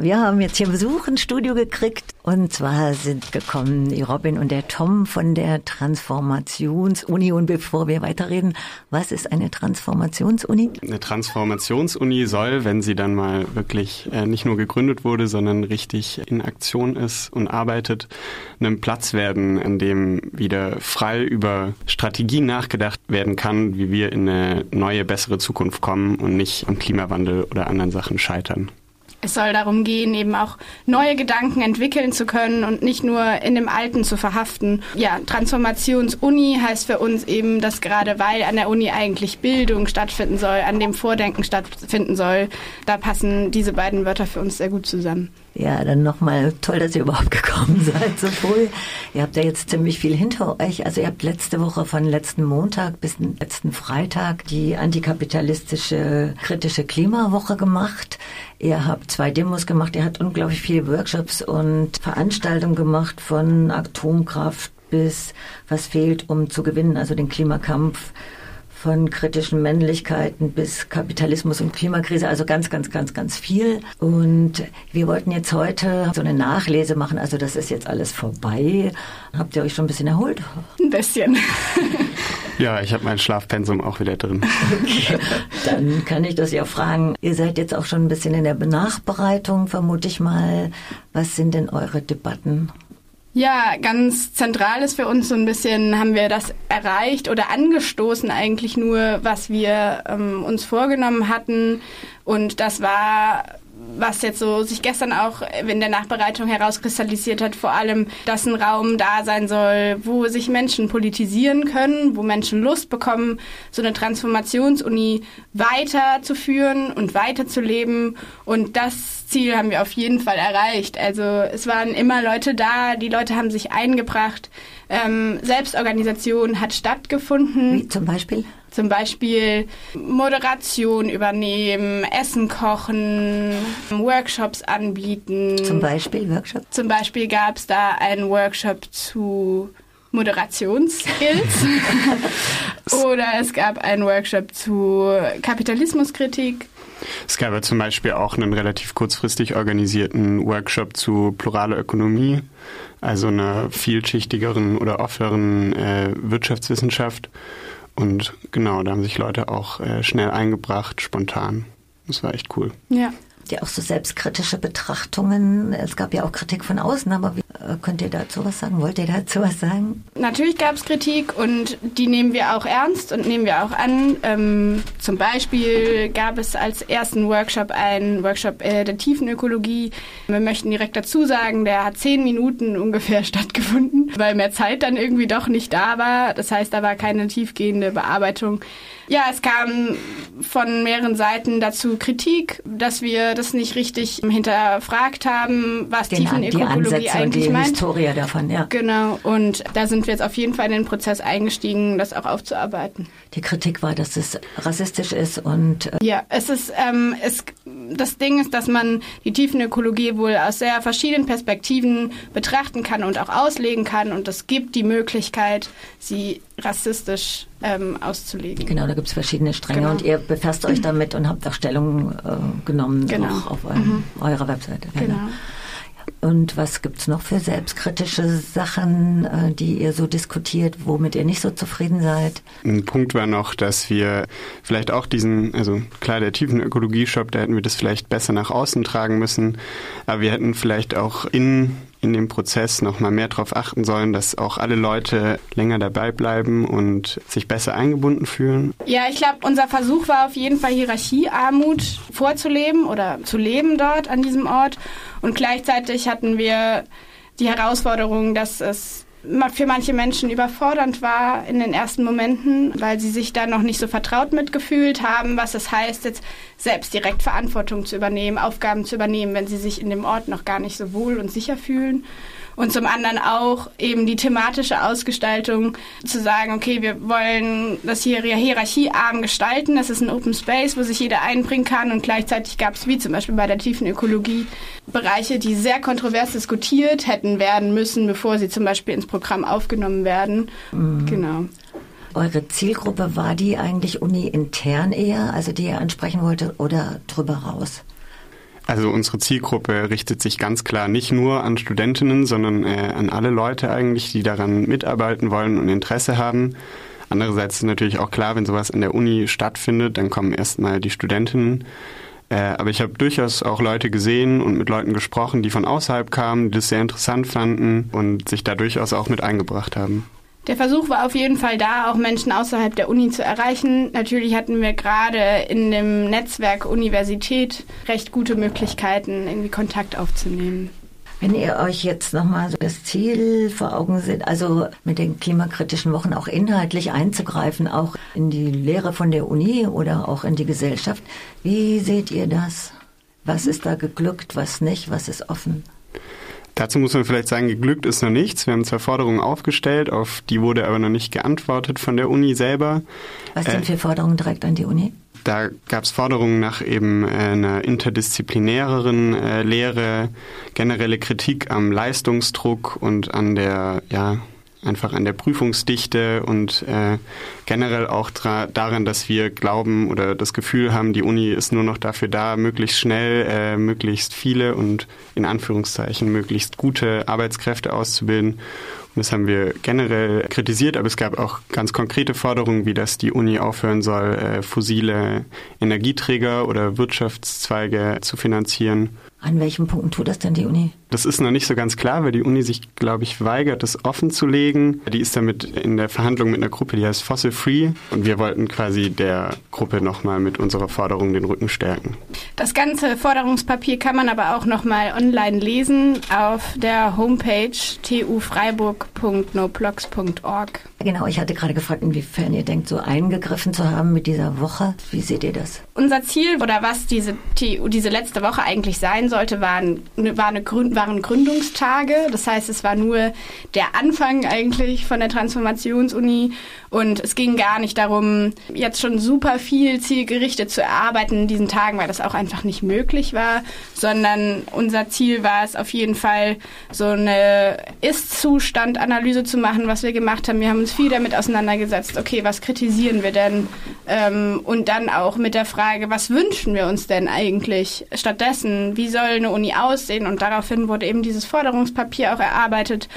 Wir haben jetzt hier Besuch ins Studio gekriegt und zwar sind gekommen die Robin und der Tom von der Transformationsuni. Und bevor wir weiterreden, was ist eine Transformationsuni? Eine Transformationsuni soll, wenn sie dann mal wirklich äh, nicht nur gegründet wurde, sondern richtig in Aktion ist und arbeitet, einem Platz werden, an dem wieder frei über Strategien nachgedacht werden kann, wie wir in eine neue, bessere Zukunft kommen und nicht am Klimawandel oder anderen Sachen scheitern. Es soll darum gehen, eben auch neue Gedanken entwickeln zu können und nicht nur in dem Alten zu verhaften. Ja, Transformationsuni heißt für uns eben, dass gerade weil an der Uni eigentlich Bildung stattfinden soll, an dem Vordenken stattfinden soll, da passen diese beiden Wörter für uns sehr gut zusammen. Ja, dann nochmal toll, dass ihr überhaupt gekommen seid so früh. Ihr habt ja jetzt ziemlich viel hinter euch. Also ihr habt letzte Woche von letzten Montag bis letzten Freitag die antikapitalistische kritische Klimawoche gemacht. Ihr habt zwei Demos gemacht, ihr habt unglaublich viele Workshops und Veranstaltungen gemacht von Atomkraft bis was fehlt, um zu gewinnen, also den Klimakampf von kritischen Männlichkeiten bis Kapitalismus und Klimakrise, also ganz, ganz, ganz, ganz viel. Und wir wollten jetzt heute so eine Nachlese machen, also das ist jetzt alles vorbei. Habt ihr euch schon ein bisschen erholt? Ein bisschen. Ja, ich habe mein Schlafpensum auch wieder drin. Okay. Dann kann ich das ja fragen. Ihr seid jetzt auch schon ein bisschen in der Nachbereitung, vermute ich mal. Was sind denn eure Debatten? Ja, ganz zentral ist für uns so ein bisschen, haben wir das erreicht oder angestoßen eigentlich nur, was wir ähm, uns vorgenommen hatten. Und das war was jetzt so sich gestern auch in der Nachbereitung herauskristallisiert hat, vor allem, dass ein Raum da sein soll, wo sich Menschen politisieren können, wo Menschen Lust bekommen, so eine Transformationsuni weiterzuführen und weiterzuleben. Und das Ziel haben wir auf jeden Fall erreicht. Also es waren immer Leute da, die Leute haben sich eingebracht. Ähm, Selbstorganisation hat stattgefunden. Wie zum Beispiel? Zum Beispiel Moderation übernehmen, Essen kochen, Workshops anbieten. Zum Beispiel Workshops? Zum Beispiel gab es da einen Workshop zu Moderationsskills. Oder es gab einen Workshop zu Kapitalismuskritik. Es gab ja zum Beispiel auch einen relativ kurzfristig organisierten Workshop zu pluraler Ökonomie, also einer vielschichtigeren oder offeneren äh, Wirtschaftswissenschaft. Und genau, da haben sich Leute auch äh, schnell eingebracht, spontan. Das war echt cool. Ja ja auch so selbstkritische Betrachtungen. Es gab ja auch Kritik von außen, aber wie, äh, könnt ihr dazu was sagen? Wollt ihr dazu was sagen? Natürlich gab es Kritik und die nehmen wir auch ernst und nehmen wir auch an. Ähm, zum Beispiel gab es als ersten Workshop einen Workshop äh, der Tiefenökologie. Wir möchten direkt dazu sagen, der hat zehn Minuten ungefähr stattgefunden, weil mehr Zeit dann irgendwie doch nicht da war. Das heißt, da war keine tiefgehende Bearbeitung. Ja, es kam von mehreren Seiten dazu Kritik, dass wir das nicht richtig hinterfragt haben, was Den, Tiefenökologie die eigentlich die meint. Historie davon, ja. Genau, und da sind wir jetzt auf jeden Fall in den Prozess eingestiegen, das auch aufzuarbeiten. Die Kritik war, dass es rassistisch ist und... Äh ja, es ist, ähm, es, das Ding ist, dass man die Tiefenökologie wohl aus sehr verschiedenen Perspektiven betrachten kann und auch auslegen kann und es gibt die Möglichkeit, sie rassistisch ähm, auszulegen. Genau, da gibt es verschiedene Stränge genau. und ihr befasst euch damit und habt auch Stellung äh, genommen genau. auch auf eurem, mhm. eurer Webseite. Genau. Und was gibt's noch für selbstkritische Sachen, äh, die ihr so diskutiert, womit ihr nicht so zufrieden seid? Ein Punkt war noch, dass wir vielleicht auch diesen, also klar, der tiefen Ökologie-Shop, da hätten wir das vielleicht besser nach außen tragen müssen, aber wir hätten vielleicht auch in in dem Prozess noch mal mehr darauf achten sollen, dass auch alle Leute länger dabei bleiben und sich besser eingebunden fühlen? Ja, ich glaube, unser Versuch war auf jeden Fall Hierarchiearmut vorzuleben oder zu leben dort an diesem Ort. Und gleichzeitig hatten wir die Herausforderung, dass es für manche Menschen überfordernd war in den ersten Momenten, weil sie sich da noch nicht so vertraut mitgefühlt haben, was es heißt, jetzt selbst direkt Verantwortung zu übernehmen, Aufgaben zu übernehmen, wenn sie sich in dem Ort noch gar nicht so wohl und sicher fühlen und zum anderen auch eben die thematische Ausgestaltung zu sagen, okay, wir wollen das hier hierarchiearm gestalten, das ist ein Open Space, wo sich jeder einbringen kann und gleichzeitig gab es wie zum Beispiel bei der tiefen Ökologie Bereiche, die sehr kontrovers diskutiert hätten werden müssen, bevor sie zum Beispiel ins Programm aufgenommen werden. Mhm. Genau. Eure Zielgruppe war die eigentlich uni-intern eher, also die ihr ansprechen wollte, oder drüber raus? Also unsere Zielgruppe richtet sich ganz klar nicht nur an Studentinnen, sondern äh, an alle Leute eigentlich, die daran mitarbeiten wollen und Interesse haben. Andererseits ist natürlich auch klar, wenn sowas in der Uni stattfindet, dann kommen erstmal die Studentinnen. Äh, aber ich habe durchaus auch Leute gesehen und mit Leuten gesprochen, die von außerhalb kamen, die das sehr interessant fanden und sich da durchaus auch mit eingebracht haben. Der Versuch war auf jeden Fall da, auch Menschen außerhalb der Uni zu erreichen. Natürlich hatten wir gerade in dem Netzwerk Universität recht gute Möglichkeiten, irgendwie Kontakt aufzunehmen. Wenn ihr euch jetzt nochmal so das Ziel vor Augen seht, also mit den klimakritischen Wochen auch inhaltlich einzugreifen, auch in die Lehre von der Uni oder auch in die Gesellschaft, wie seht ihr das? Was ist da geglückt, was nicht, was ist offen? Dazu muss man vielleicht sagen, geglückt ist noch nichts. Wir haben zwei Forderungen aufgestellt, auf die wurde aber noch nicht geantwortet von der Uni selber. Was sind äh, für Forderungen direkt an die Uni? Da gab es Forderungen nach eben äh, einer interdisziplinäreren äh, Lehre, generelle Kritik am Leistungsdruck und an der ja, einfach an der Prüfungsdichte und äh, generell auch daran, dass wir glauben oder das Gefühl haben, die Uni ist nur noch dafür da, möglichst schnell, äh, möglichst viele und in Anführungszeichen möglichst gute Arbeitskräfte auszubilden. Und das haben wir generell kritisiert, aber es gab auch ganz konkrete Forderungen, wie dass die Uni aufhören soll, äh, fossile Energieträger oder Wirtschaftszweige zu finanzieren. An welchen Punkten tut das denn die Uni? Das ist noch nicht so ganz klar, weil die Uni sich, glaube ich, weigert, das offen zu legen. Die ist damit in der Verhandlung mit einer Gruppe, die heißt Fossil Free. Und wir wollten quasi der Gruppe nochmal mit unserer Forderung den Rücken stärken. Das ganze Forderungspapier kann man aber auch nochmal online lesen auf der Homepage tufreiburg.noblogs.org. Genau, ich hatte gerade gefragt, inwiefern ihr denkt, so eingegriffen zu haben mit dieser Woche. Wie seht ihr das? Unser Ziel oder was diese TU, diese letzte Woche eigentlich sein sollte, waren, war eine Gründ, waren Gründungstage. Das heißt, es war nur der Anfang eigentlich von der Transformationsuni und es ging gar nicht darum, jetzt schon super viel zielgerichtet zu erarbeiten in diesen Tagen, weil das auch einfach nicht möglich war, sondern unser Ziel war es auf jeden Fall, so eine Ist-Zustand-Analyse zu machen, was wir gemacht haben. Wir haben uns viel damit auseinandergesetzt, okay, was kritisieren wir denn? Ähm, und dann auch mit der Frage, was wünschen wir uns denn eigentlich stattdessen? Wie soll eine Uni aussehen? Und daraufhin wurde eben dieses Forderungspapier auch erarbeitet.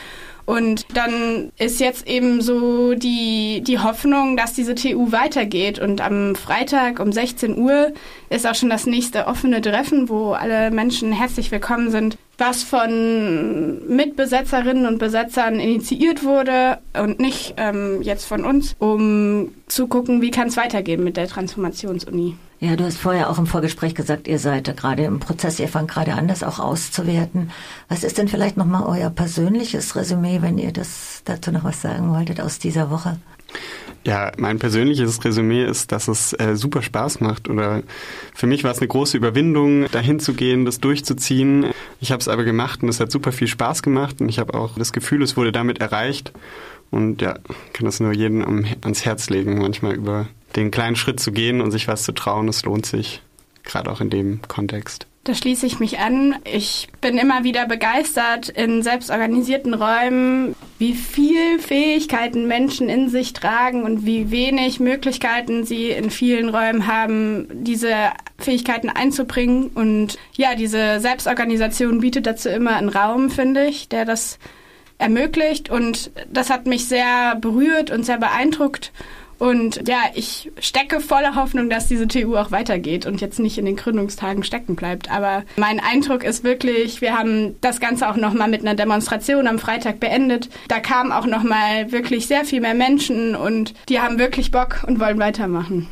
Und dann ist jetzt eben so die, die Hoffnung, dass diese TU weitergeht. Und am Freitag um 16 Uhr ist auch schon das nächste offene Treffen, wo alle Menschen herzlich willkommen sind, was von Mitbesetzerinnen und Besetzern initiiert wurde und nicht ähm, jetzt von uns, um zu gucken, wie kann es weitergehen mit der Transformationsuni. Ja, du hast vorher auch im Vorgespräch gesagt, ihr seid gerade im Prozess, ihr fangt gerade an, das auch auszuwerten. Was ist denn vielleicht nochmal euer persönliches Resümee, wenn ihr das dazu noch was sagen wolltet aus dieser Woche? Ja, mein persönliches Resümee ist, dass es äh, super Spaß macht. Oder für mich war es eine große Überwindung, dahin zu gehen, das durchzuziehen. Ich habe es aber gemacht und es hat super viel Spaß gemacht und ich habe auch das Gefühl, es wurde damit erreicht. Und ja, kann das nur jedem ans Herz legen, manchmal über den kleinen Schritt zu gehen und sich was zu trauen, es lohnt sich, gerade auch in dem Kontext. Da schließe ich mich an. Ich bin immer wieder begeistert in selbstorganisierten Räumen, wie viel Fähigkeiten Menschen in sich tragen und wie wenig Möglichkeiten sie in vielen Räumen haben, diese Fähigkeiten einzubringen. Und ja, diese Selbstorganisation bietet dazu immer einen Raum, finde ich, der das ermöglicht. Und das hat mich sehr berührt und sehr beeindruckt. Und ja, ich stecke voller Hoffnung, dass diese TU auch weitergeht und jetzt nicht in den Gründungstagen stecken bleibt. Aber mein Eindruck ist wirklich, wir haben das Ganze auch nochmal mit einer Demonstration am Freitag beendet. Da kamen auch nochmal wirklich sehr viel mehr Menschen und die haben wirklich Bock und wollen weitermachen.